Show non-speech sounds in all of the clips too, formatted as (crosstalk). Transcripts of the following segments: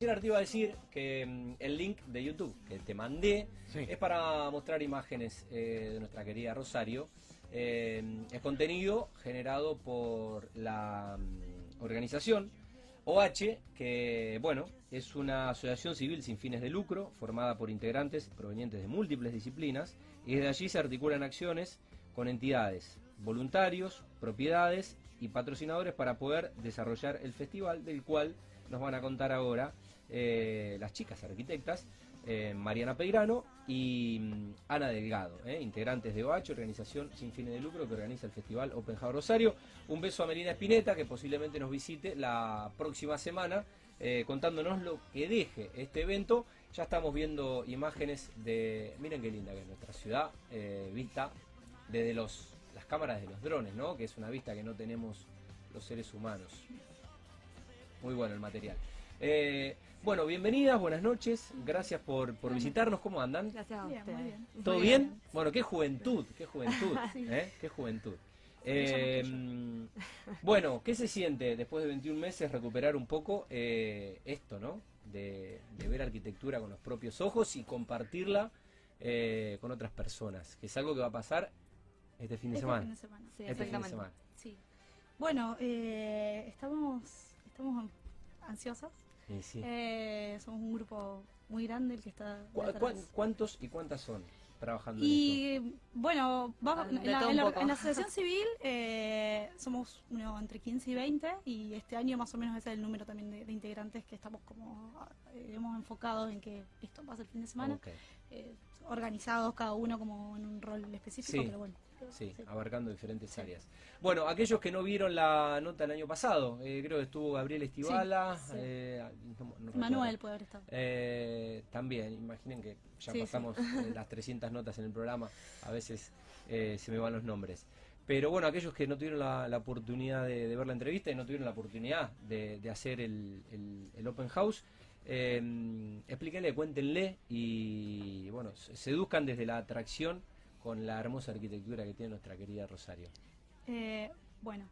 Gerard te iba a decir que mm, el link de YouTube que te mandé Sí. es para mostrar imágenes eh, de nuestra querida Rosario. Eh, es contenido generado por la mm, organización OH, que bueno, es una asociación civil sin fines de lucro, formada por integrantes provenientes de múltiples disciplinas, y desde allí se articulan acciones con entidades, voluntarios, propiedades y patrocinadores para poder desarrollar el festival del cual nos van a contar ahora eh, las chicas arquitectas, eh, Mariana Peirano y mm, Ana Delgado, eh, integrantes de OH, organización sin fines de lucro que organiza el festival Open House Rosario. Un beso a Melina Espineta, que posiblemente nos visite la próxima semana, contándonos lo que deje este evento. Ya estamos viendo imágenes de, miren qué linda que es nuestra ciudad, vista desde los, las cámaras de los drones, ¿no? que es una vista que no tenemos los seres humanos. Muy bueno el material. Eh, bueno, bienvenidas, buenas noches, gracias por, por visitarnos, ¿cómo andan? Gracias a Bien, ustedes. muy bien. ¿Todo Muy bien? Bueno, qué juventud, qué juventud, (laughs) Sí. ¿eh? Qué juventud. Eh, aquello. bueno, ¿qué se siente después de 21 meses recuperar un poco eh, esto, ¿no? De, de ver arquitectura con los propios ojos y compartirla eh, con otras personas, que es algo que va a pasar este fin de Este semana. fin de semana. Sí, Este fin de exactamente. semana. Sí. Bueno, eh, estamos, estamos ansiosas. Sí. Eh, somos un grupo muy grande el que está ¿Cu- ¿Cuántos y cuántas son trabajando en esto? Y bueno, vamos, Ah, en, la, todo en un la- poco. en la asociación (laughs) civil eh, somos uno, entre 15 y 20 y este año más o menos ese es el número también de, de integrantes que estamos como eh, hemos enfocado en que esto pasa el fin de semana, eh, organizados cada uno como en un rol específico, Sí. pero bueno. Sí, abarcando diferentes Sí. áreas. Bueno, aquellos que no vieron la nota el año pasado, eh, creo que estuvo Gabriel Estivala, sí. eh, no- no recuerdo. Manuel puede haber estado. Eh, también, imaginen que ya pasamos (laughs) las 300 notas en el programa, a veces se me van los nombres. Pero bueno, aquellos que no tuvieron la, la oportunidad de, de ver la entrevista y no tuvieron la oportunidad de, de hacer el, el- el Open House, eh, explíquenle, cuéntenle y bueno, se- seduzcan desde la atracción con la hermosa arquitectura que tiene nuestra querida Rosario. Eh, bueno,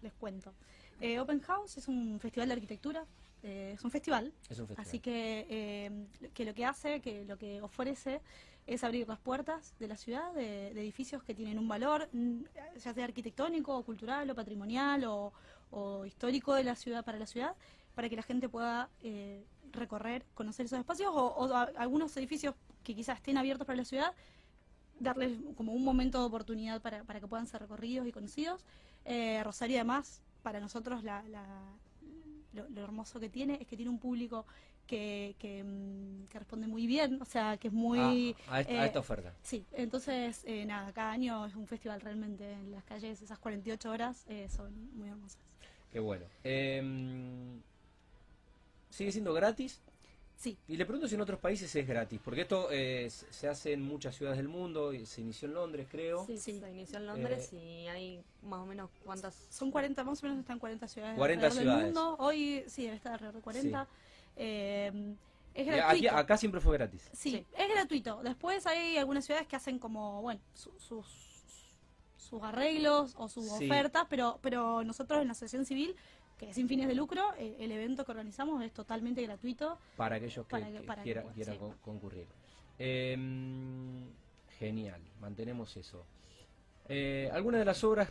les cuento. Eh, Open House es un festival de arquitectura, eh, es un festival, Es un festival. así que, eh, que lo que hace, que lo que ofrece es abrir las puertas de la ciudad, de, de edificios que tienen un valor, mm, ya sea arquitectónico, o cultural, o patrimonial, o, o histórico de la ciudad para la ciudad, para que la gente pueda recorrer, conocer esos espacios, o, algunos edificios que quizás estén abiertos para la ciudad, darles como un momento de oportunidad para, para que puedan ser recorridos y conocidos. Eh, Rosario además, para nosotros la, la- lo, lo hermoso que tiene es que tiene un público que, que, mm, que responde muy bien, o sea, que es muy... Ah, a, esta, a eh, esta oferta. Sí, entonces, eh, nada, cada año es un festival realmente en las calles, esas 48 horas eh, son muy hermosas. Qué bueno. Em, ¿Sigue siendo gratis? Sí, Y le pregunto si en otros países es gratis, porque esto eh, se hace en muchas ciudades del mundo, y se inició en Londres, creo. Sí, Sí. se inició en Londres Eh, y hay más o menos cuántas. son 40, más o menos están 40 ciudades 40 alrededor ciudades. del mundo. Hoy sí, debe estar alrededor de 40. Eh, es gratuito. aquí- acá siempre fue gratis. Sí, Sí. es gratuito. Después hay algunas ciudades que hacen como, bueno, su- sus, sus arreglos o sus Sí. ofertas, pero, pero nosotros en la Asociación Civil, que es sin fines de lucro, eh, el evento que organizamos es totalmente gratuito. Para aquellos que, Para que- que para que quiera- puedan, quieran sí. con- concurrir. Em, genial, mantenemos eso. Eh, algunas de las obras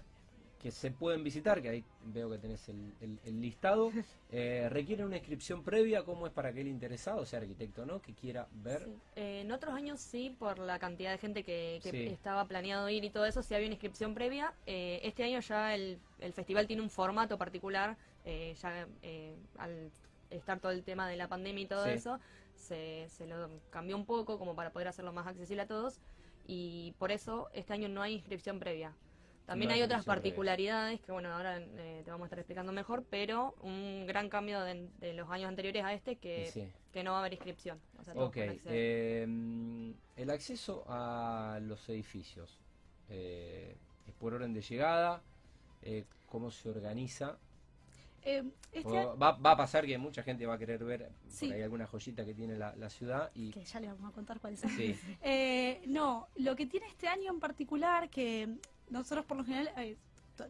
que se pueden visitar, que ahí veo que tenés el, el- el listado, (laughs) eh, requieren una inscripción previa, ¿cómo es para aquel interesado, sea arquitecto o no, que quiera ver? Sí. Eh, en otros años sí, por la cantidad de gente que, que Sí. estaba planeado ir y todo eso, sí había una inscripción previa. Eh, este año ya el, el festival tiene un formato particular, eh, ya eh, al estar todo el tema de la pandemia y todo Sí. eso, se, se lo cambió un poco como para poder hacerlo más accesible a todos y por eso este año no hay inscripción previa. También hay otras particularidades que bueno, ahora eh, te vamos a estar explicando mejor, pero un gran cambio de, de los años anteriores a este que, sí. que no va a haber inscripción. O sea, todos Ok, em, el acceso a los edificios eh, es por orden de llegada, eh, cómo se organiza. Eh, este va, va a pasar que mucha gente va a querer ver Sí. por ahí alguna joyita que tiene la, la ciudad y que ya les vamos a contar cuáles son. sí, (laughs) Eh, no, lo que tiene este año en particular, que nosotros por lo general, eh,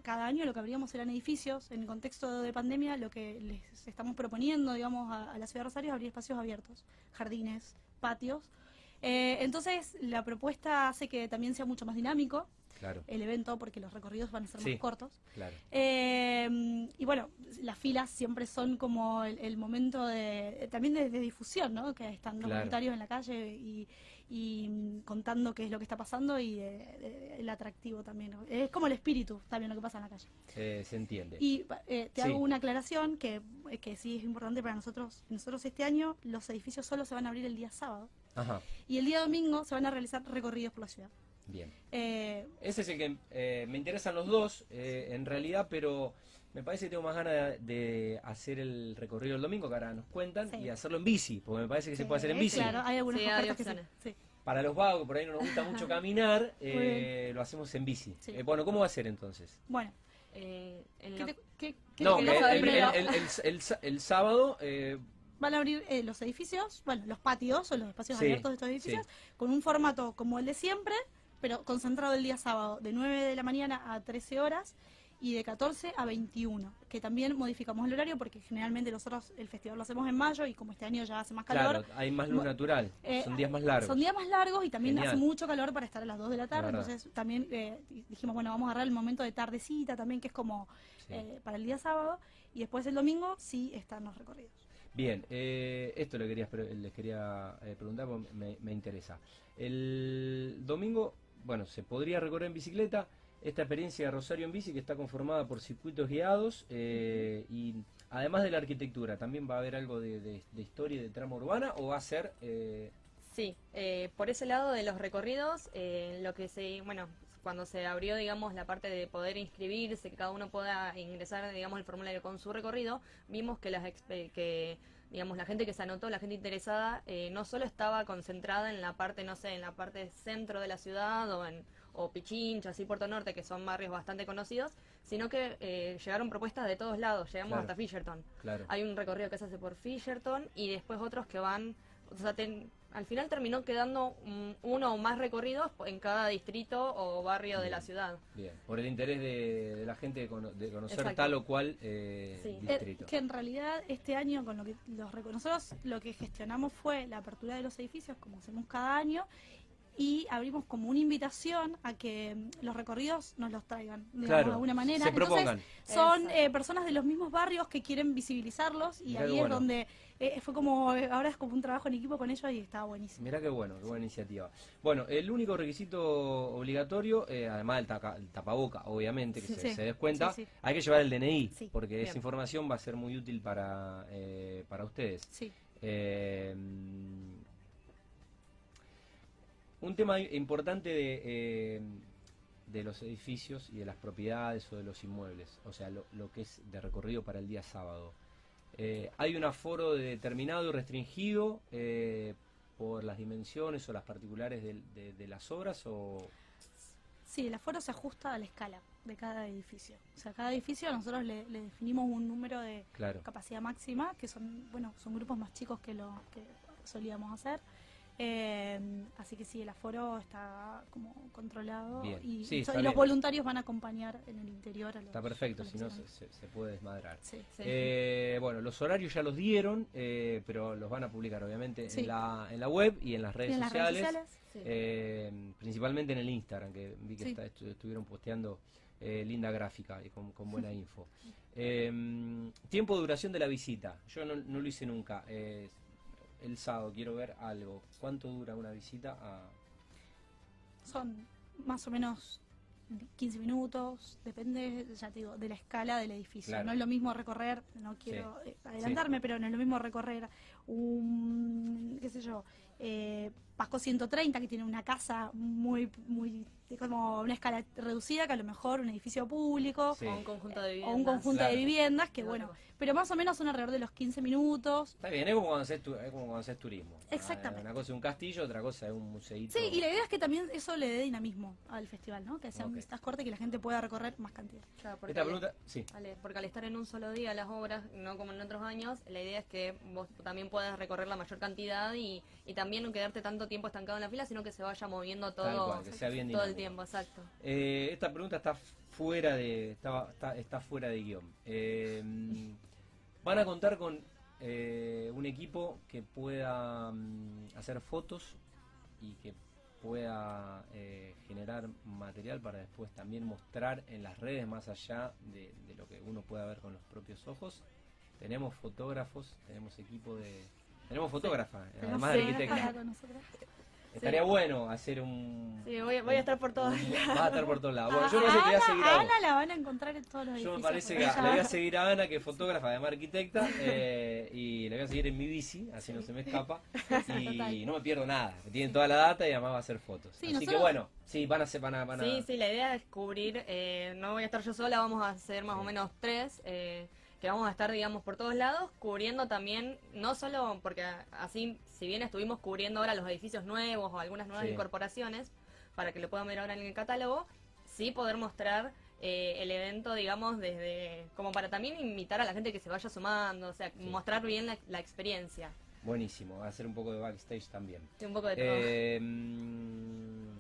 cada año lo que abríamos eran edificios. En el contexto de pandemia, lo que les estamos proponiendo, digamos, a, a la ciudad de Rosario es abrir espacios abiertos, jardines, patios. Eh, entonces, la propuesta hace que también sea mucho más dinámico Claro, el evento, porque los recorridos van a ser Sí. más cortos. claro. Eh, y bueno, las filas siempre son como el, el momento de también de, de difusión, ¿no? Que están los Claro. voluntarios en la calle y, y, mm, contando qué es lo que está pasando y eh, el atractivo también. ¿no? Es como el espíritu también lo que pasa en la calle. Eh, se entiende. Y eh, te Sí. hago una aclaración que, que sí es importante para nosotros. Nosotros este año los edificios solo se van a abrir el día sábado Ajá, y el día domingo se van a realizar recorridos por la ciudad. Bien. Eh, Ese es el que eh, me interesan los dos, eh, en realidad, pero me parece que tengo más ganas de, de hacer el recorrido el domingo, que ahora nos cuentan, Sí. y hacerlo en bici, porque me parece que se puede hacer en bici. Claro, hay algunas Sí, hay que. Para los vagos, que por ahí no nos gusta mucho (laughs) caminar, eh, lo hacemos en bici. Sí. Eh, bueno, ¿cómo va a ser entonces? Bueno, Eh, ¿qué te- qué- No, el, el- el- el- el- el- el sábado, eh, van a abrir eh, los edificios, bueno, los patios o los espacios Sí, abiertos de estos edificios, con un formato como el de siempre, pero concentrado el día sábado, de 9 de la mañana a 13 horas y de 14 a 21, que también modificamos el horario porque generalmente nosotros el festival lo hacemos en mayo y como este año ya hace más calor, claro, hay más luz natural, eh, son días más largos. son días más largos y también Genial. hace mucho calor para estar a las 2 de la tarde, entonces también eh, dijimos, bueno, vamos a agarrar el momento de tardecita también, que es como Sí. eh, para el día sábado, y después el domingo sí están los recorridos. Bien, eh, esto le quería, les quería eh, preguntar porque me, me interesa. El domingo, bueno, se podría recorrer en bicicleta. Esta experiencia de Rosario en bici que está conformada por circuitos guiados eh, y además de la arquitectura, ¿también va a haber algo de, historia y de trama urbana o va a ser... eh, Sí, eh, por ese lado de los recorridos, eh, lo que se, bueno, cuando se abrió, digamos, la parte de poder inscribirse, que cada uno pueda ingresar, digamos, el formulario con su recorrido, vimos que las expe- que digamos la gente que se anotó, la gente interesada, eh, no solo estaba concentrada en la parte, no sé, en la parte centro de la ciudad o en o Pichincha, así Puerto Norte, que son barrios bastante conocidos, sino que eh, llegaron propuestas de todos lados, llegamos Claro. hasta Fisherton. claro, Hay un recorrido que se hace por Fisherton y después otros que van, o sea, ten- al final terminó quedando uno o más recorridos en cada distrito o barrio de la ciudad. bien, por el interés de, de la gente de, cono- de conocer Exacto. tal o cual eh, Sí. Eh, distrito. que en realidad este año con lo que los nosotros lo que gestionamos fue la apertura de los edificios como hacemos cada año y abrimos como una invitación a que mm, los recorridos nos los traigan digamos, Claro, de alguna manera se Entonces, propongan. son eh, personas de los mismos barrios que quieren visibilizarlos y ahí es donde eh, fue como eh, ahora es como un trabajo en equipo con ellos y está buenísimo Mirá qué bueno, qué buena iniciativa. Bueno, el único requisito obligatorio, eh, además del taca- el tapaboca, obviamente, que Sí, se, sí, se sí, sí. hay que llevar el DNI, porque esa información va a ser muy útil para, eh, para ustedes. sí Eh, un tema importante de, eh, de los edificios y de las propiedades o de los inmuebles, o sea, lo, lo que es de recorrido para el día sábado. Eh, ¿Hay un aforo determinado y restringido eh, por las dimensiones o las particulares de, de las obras? O... Sí, el aforo se ajusta a la escala de cada edificio. O sea, cada edificio nosotros le, le definimos un número de Claro, capacidad máxima, que son, bueno, son grupos más chicos que lo que solíamos hacer. Eh, así que sí, el aforo está como controlado Bien. y, Sí, y está los bien. voluntarios van a acompañar en el interior a los está perfecto, si no se, puede desmadrar. Sí. Sí. Eh, bueno, los horarios ya los dieron, eh, pero los van a publicar obviamente en, la, en la web y en las redes en las sociales. redes sociales, Sí. Eh, principalmente en el Instagram, que vi que Sí. está- estu- estuvieron posteando linda gráfica y con, con buena (laughs) info. Eh, tiempo de duración de la visita. Yo no, no lo hice nunca. El sábado quiero ver algo. ¿Cuánto dura una visita? a- son más o menos 15 minutos, depende, ya te digo, de la escala del edificio. Claro. No es lo mismo recorrer, no quiero adelantarme, pero no es lo mismo recorrer un, qué sé yo, eh, Pasco 130, que tiene una casa muy, muy, es como una escala reducida, que a lo mejor un edificio público. Sí. O un conjunto de O viviendas. un conjunto Claro. de viviendas que, bueno, pero más o menos son alrededor de los 15 minutos. Está bien, es como cuando haces, tu- es como cuando haces turismo. Ah, Exactamente. Una cosa es un castillo, otra cosa es un museíto. Sí, y la idea es que también eso le dé dinamismo al festival, ¿no? Que sean Ok. vistas cortas y que la gente pueda recorrer más cantidad. Claro, porque Esta pregunta, sí. Porque al estar en un solo día las obras, no como en otros años, la idea es que vos también puedas recorrer la mayor cantidad y, y también no quedarte tanto tiempo estancado en la fila, sino que se vaya moviendo todo, cual, que sea bien todo el dinámico. Tiempo, exacto. Eh, esta pregunta está fuera de estaba, está, está fuera de guion. Eh, van a contar con eh, un equipo que pueda mm, hacer fotos y que pueda eh, generar material para después también mostrar en las redes más allá de, de lo que uno pueda ver con los propios ojos. Tenemos fotógrafos, tenemos equipo de... Tenemos fotógrafa, además de arquitecta. Estaría bueno hacer un... Sí, voy, voy a estar por todos un- lados. Va a estar por todos lados. Bueno, yo me parece que voy a seguir a. Ana la van a encontrar en todos los Yo me parece que le voy a ella- seguir a Ana, que es fotógrafa, además arquitecta, eh, y le voy a seguir en mi bici, así no se me escapa. (laughs) Y no me pierdo nada. Tienen toda la data y además va a hacer fotos. Sí, así que bueno, sí, van a hacer, van a, van a- Sí, sí, la idea es cubrir, eh, no voy a estar yo sola, vamos a ser más o menos tres, eh, que vamos a estar, digamos, por todos lados, cubriendo también, no solo porque así, si bien estuvimos cubriendo ahora los edificios nuevos o algunas nuevas Sí. incorporaciones, para que lo puedan ver ahora en el catálogo, sí poder mostrar eh, el evento, digamos, desde, como para también invitar a la gente que se vaya sumando, o sea, Sí. mostrar bien la, la experiencia, Buenísimo, hacer un poco de backstage también. Sí, un poco de todo. Eh,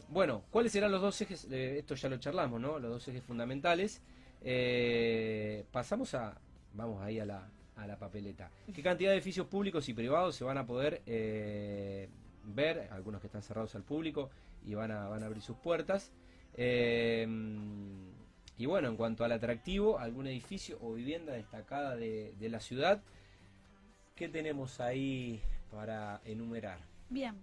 bueno, ¿cuáles serán los dos ejes? Eh, esto ya lo charlamos, ¿no? Los dos ejes fundamentales. Eh, pasamos a, vamos ahí a la, a la papeleta. ¿Qué cantidad de edificios públicos y privados se van a poder eh, ver? Algunos que están cerrados al público y van a, van a abrir sus puertas. Eh, y bueno, en cuanto al atractivo, algún edificio o vivienda destacada de, de la ciudad, ¿qué tenemos ahí para enumerar? Bien.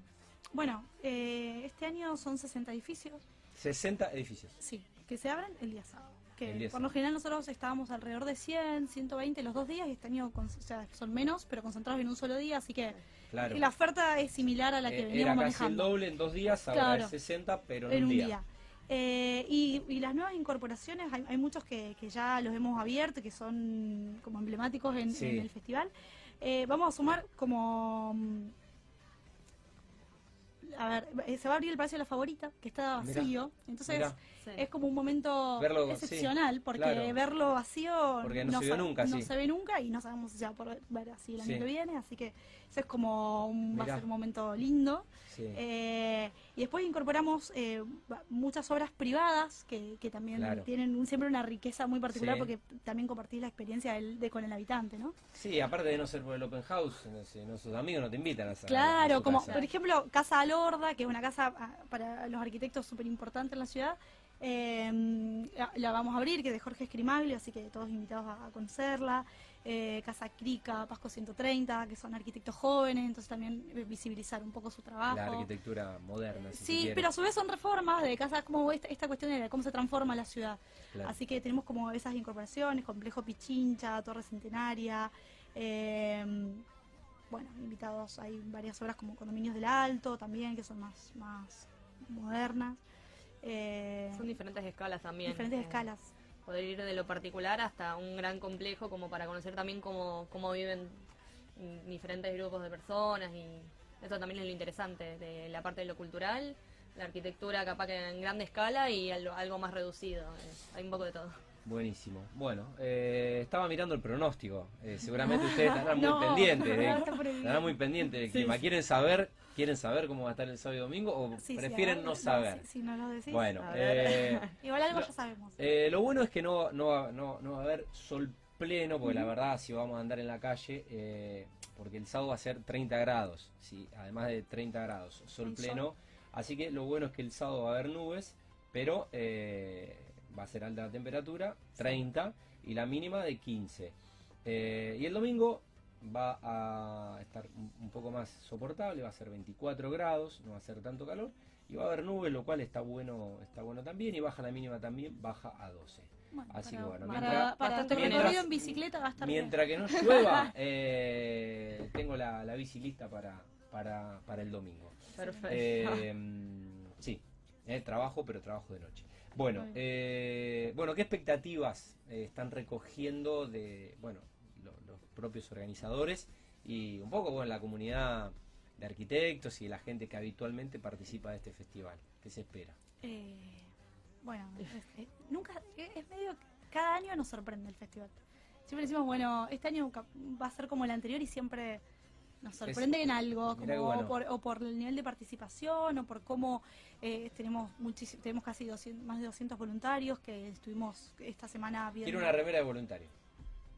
Bueno, eh, este año son 60 edificios, 60 edificios. sí, que se abren el día sábado. Que El por lo general nosotros estábamos alrededor de 100, 120 los dos días y este año con- o sea, son menos, pero concentrados en un solo día, así que Claro. la oferta es similar a la que Eh, veníamos Era casi el manejando. doble en dos días, ahora Claro. es 60, pero en, en un un día. día. Eh, y, y las nuevas incorporaciones, hay, hay muchos que, que ya los hemos abierto, que son como emblemáticos en, Sí. en el festival. Eh, vamos a sumar como... A ver, eh, se va a abrir el Palacio de la Favorita, que está Mirá, vacío. Entonces Mirá, es como un momento Verlo, sí, excepcional, porque claro. verlo vacío Porque no se vio sa- nunca, no sí. se ve nunca y no sabemos si se va a poder ver así el año Sí. que viene. Así que eso es como un, va a ser un momento lindo. sí. Eh, y después incorporamos eh, muchas obras privadas que, que también Claro. tienen un- siempre una riqueza muy particular Sí. porque también compartís la experiencia del- de con el habitante, ¿no? Sí, aparte de no ser por el open house, no sé, no, sus amigos no te invitan a a Claro, como casa. por ejemplo Casa Que es una casa ah, para los arquitectos súper importante en la ciudad. eh, la, vamos a abrir, que es de Jorge Escrimaglio, así que todos invitados a, a conocerla. Eh, casa Crica, Pasco 130, que son arquitectos jóvenes, entonces también eh, visibilizar un poco su trabajo. La arquitectura moderna, si Sí, pero a su vez son reformas de casas, como esta, esta cuestión de cómo se transforma la ciudad. Claro. Así que tenemos como esas incorporaciones, complejo Pichincha, Torre Centenaria, eh, bueno, invitados, hay varias obras como Condominios del Alto también, que son más, más modernas. eh, Son diferentes escalas también. diferentes eh, escalas. Poder ir de lo particular hasta un gran complejo como para conocer también cómo, cómo viven diferentes grupos de personas y eso también es lo interesante de la parte de lo cultural, la arquitectura capaz que en grande escala y algo, algo más reducido. eh, hay un poco de todo. Buenísimo. Bueno, eh, estaba mirando el pronóstico. Eh, seguramente (laughs) ustedes estarán muy pendientes. de- estarán muy pendientes del clima. sí. ¿Quieren saber, quieren saber cómo va a estar el sábado y domingo o Sí, prefieren no saber? Si, si no lo decís. Bueno, eh, (laughs) Igual algo lo- ya sabemos. Eh, lo bueno es que no, no, va- no, no va a haber sol pleno, porque la verdad, si vamos a andar en la calle, eh, porque el sábado va a ser 30 grados, sí, además de 30 grados, sol. pleno. Así que lo bueno es que el sábado va a haber nubes, pero eh, va a ser alta la temperatura, 30, y la mínima de 15. Eh, y el domingo va a estar un, poco más soportable, va a ser 24 grados, no va a ser tanto calor, y va a haber nubes, lo cual está bueno, está bueno también, y baja la mínima también, baja a 12. Bueno, así para, que bueno, para, mientras- para recorrido Mientras- en bicicleta va a estar bien. Mientras que no llueva, (laughs) eh, tengo la, la bici lista para, para, para el domingo. Perfecto. Eh, sí, eh, trabajo, pero trabajo de noche. Bueno, eh, bueno, ¿qué expectativas eh, están recogiendo de, bueno, lo- los propios organizadores y un poco, bueno, la comunidad de arquitectos y la gente que habitualmente participa de este festival? ¿Qué se espera? Eh, bueno, es- es- nunca, es es medio, cada año nos sorprende el festival. Siempre decimos, bueno, este año va a ser como el anterior y siempre nos sorprende en algo, Mirá como bueno. o, por, o por el nivel de participación, o por cómo eh, tenemos muchísimo, tenemos casi 200, más de 200 voluntarios que estuvimos esta semana viendo. Quiero una remera de voluntario.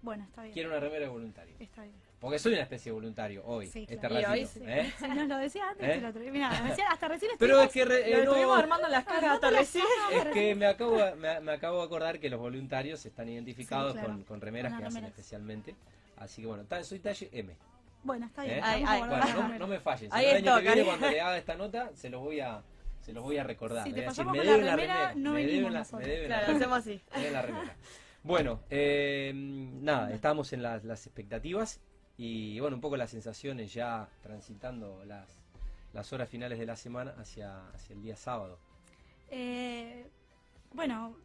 Bueno, está bien. Quiero una remera de voluntario. Está bien. Porque soy una especie de voluntario hoy, Sí, este claro. Ratito. hoy sí. ¿eh? (laughs) Nos lo decía antes, ¿Eh? te lo mirá, recién- hasta recién (laughs) Pero es que re- Lo eh, no, armando las caras hasta recién. es que me acabo, de- me, me acabo de acordar que los voluntarios están identificados claro. con, con remeras Con que las hacen remeras. especialmente. Así que bueno, soy talle M. Bueno, está bien. ¿eh? Ay, ay, Bueno, la no, me fallen. Si Ahí no, el año que viene, cuando le haga esta nota, se los voy a, se los voy a recordar. Si te decir, con la deben la remera, remera. no me venimos deben la, nosotros. me deben la Claro, remera. hacemos así. Me deben la remera. Bueno, eh, nada, estamos en las, las expectativas y bueno, un poco las sensaciones ya transitando las, las horas finales de la semana hacia, hacia el día sábado. Eh, bueno,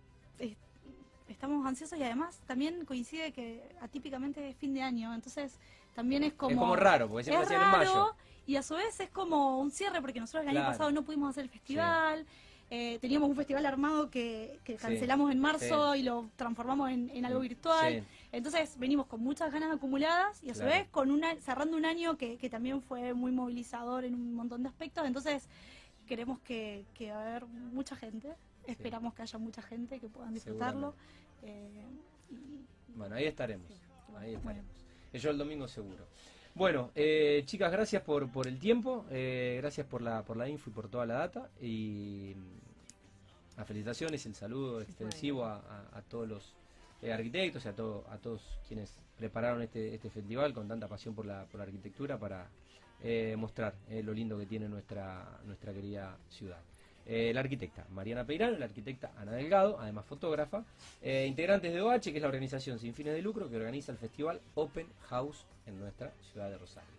estamos ansiosos y además también coincide que atípicamente es fin de año, entonces también es como... es como raro, porque siempre es hacían en mayo. y a su vez es como un cierre porque nosotros el año pasado no pudimos hacer el festival. eh, teníamos un festival armado que, que Sí, cancelamos en marzo y lo transformamos en, en algo virtual. Sí. Entonces venimos con muchas ganas acumuladas y a su Claro. vez con una, cerrando un año que, que también fue muy movilizador en un montón de aspectos. Entonces queremos que, que va a haber mucha gente. Esperamos que haya mucha gente que puedan disfrutarlo. Eh, y- Bueno, ahí estaremos. Ahí Bueno. estaremos. Yo el domingo seguro. Bueno, eh, chicas, gracias por, por el tiempo, eh, gracias por la, por la info y por toda la data. Y mm, las felicitaciones, el saludo extensivo a, a- a todos los eh, arquitectos y a, todo, a todos quienes prepararon este, este festival con tanta pasión por la, por la arquitectura para eh, mostrar eh, lo lindo que tiene nuestra, nuestra querida ciudad. Eh, la arquitecta Mariana Peirano, la arquitecta Ana Delgado, además fotógrafa, eh, integrantes de OH, que es la organización sin fines de lucro que organiza el festival Open House en nuestra ciudad de Rosario.